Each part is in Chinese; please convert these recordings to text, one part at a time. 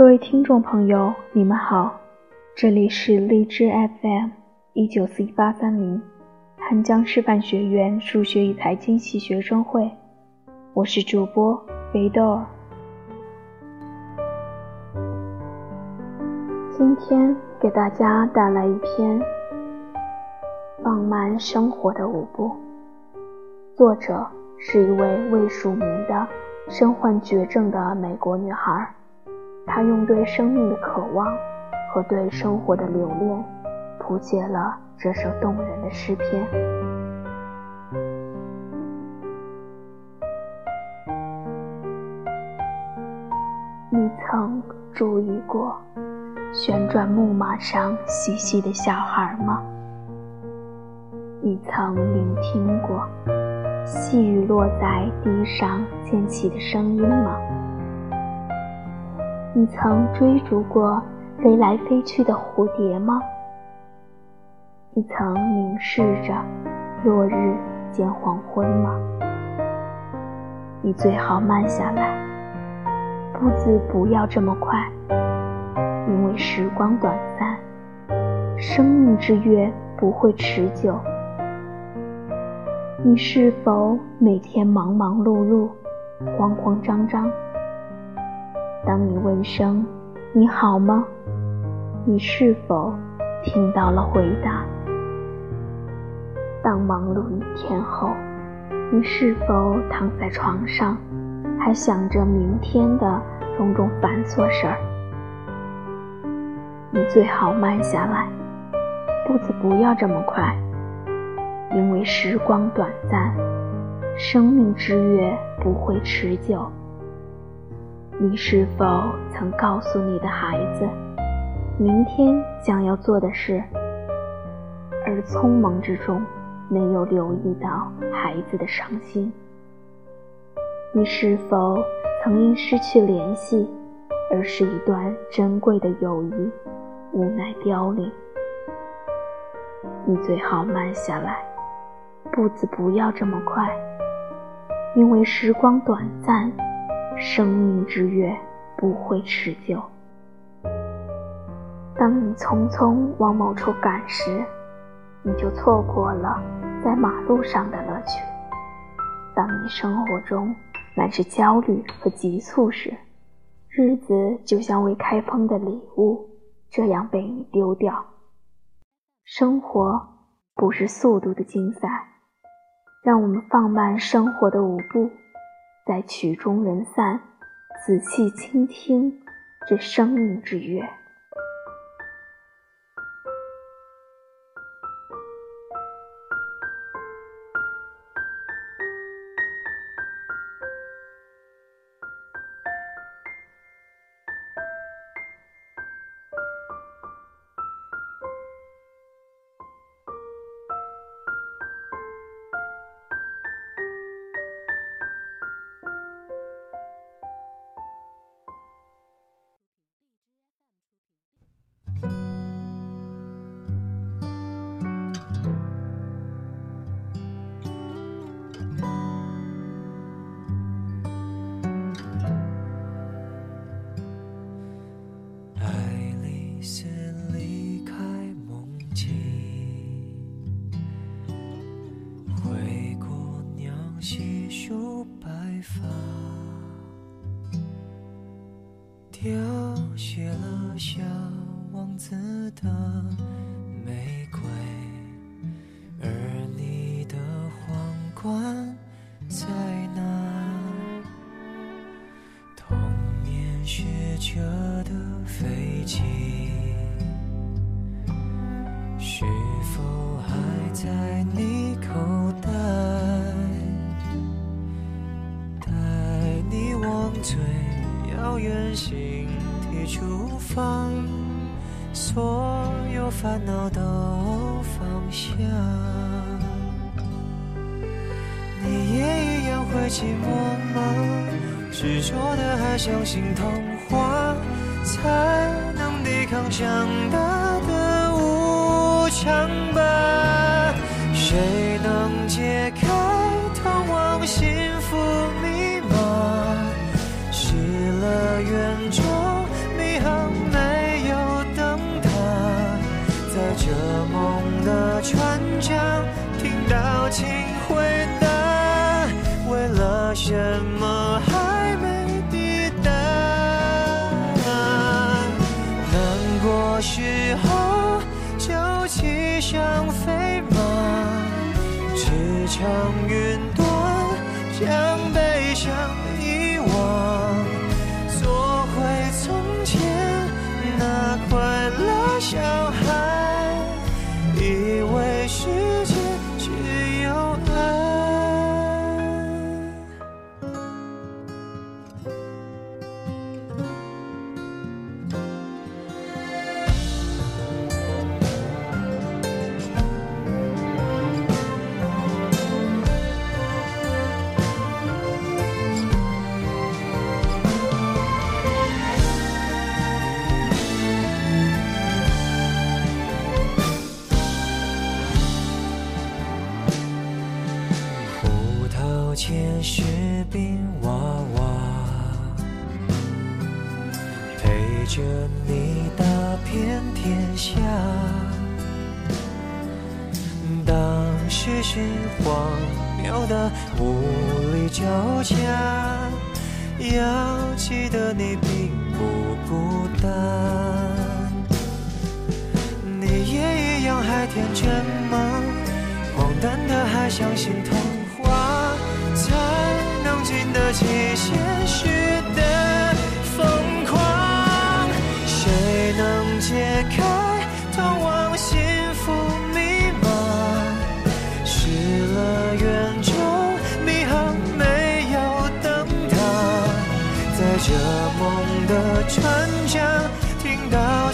各位听众朋友，你们好，这里是荔枝 FM 一九四一八三零，汉江师范学院数学与财经系学生会，我是主播肥豆儿。今天给大家带来一篇放慢生活的舞步，作者是一位未署名的身患绝症的美国女孩。他用对生命的渴望和对生活的留恋，谱写了这首动人的诗篇。你曾注意过旋转木马上嬉戏的小孩吗？你曾聆听过细雨落在地上溅起的声音吗？你曾追逐过飞来飞去的蝴蝶吗？你曾凝视着落日见黄昏吗？你最好慢下来，步子不要这么快，因为时光短暂，生命之约不会持久。你是否每天忙忙碌碌，慌慌张张？当你问声“你好吗”，你是否听到了回答？当忙碌一天后，你是否躺在床上，还想着明天的种种繁琐事儿？你最好慢下来，步子不要这么快，因为时光短暂，生命之月不会持久。你是否曾告诉你的孩子，明天将要做的事，而匆忙之中没有留意到孩子的伤心？你是否曾因失去联系，而使一段珍贵的友谊无奈凋零？你最好慢下来，步子不要这么快，因为时光短暂。生命之月不会持久。当你匆匆往某处赶时，你就错过了在马路上的乐趣；当你生活中满是焦虑和急促时，日子就像未开封的礼物，这样被你丢掉。生活不是速度的竞赛，让我们放慢生活的舞步。在曲终人散，仔细倾听这生命之乐。凋谢了小王子的玫瑰，而你的皇冠在哪？童年学着的飞机，是否还在你出发，所有烦恼都放下。你也一样会寂寞吗？执着的还相信童话，才能抵抗长大的无常吧？请回答，为了什么还没抵达？难过时候就骑上飞马，驰骋云端，将悲伤遗忘，雪冰娃娃，陪着你打遍天下。当时是荒谬的无力交加，要记得你并不孤单。你也一样还天真吗？荒诞的还相信童话，能经得起现实的疯狂。谁能解开通往幸福密码？失了远州，迷航没有灯塔，在这梦的船桨听到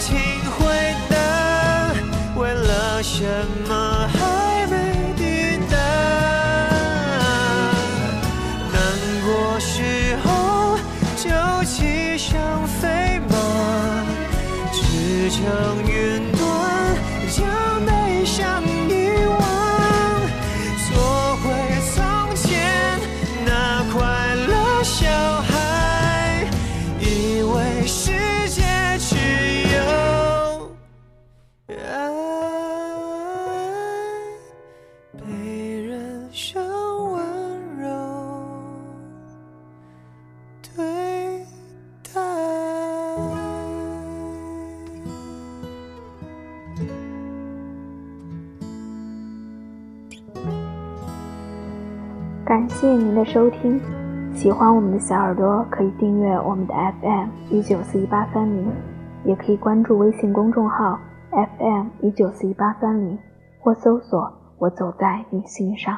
人生温柔对待。感谢您的收听，喜欢我们的小耳朵可以订阅我们的 FM 一九四一八三零，也可以关注微信公众号 FM 一九四一八三零，或搜索“我走在你心上”。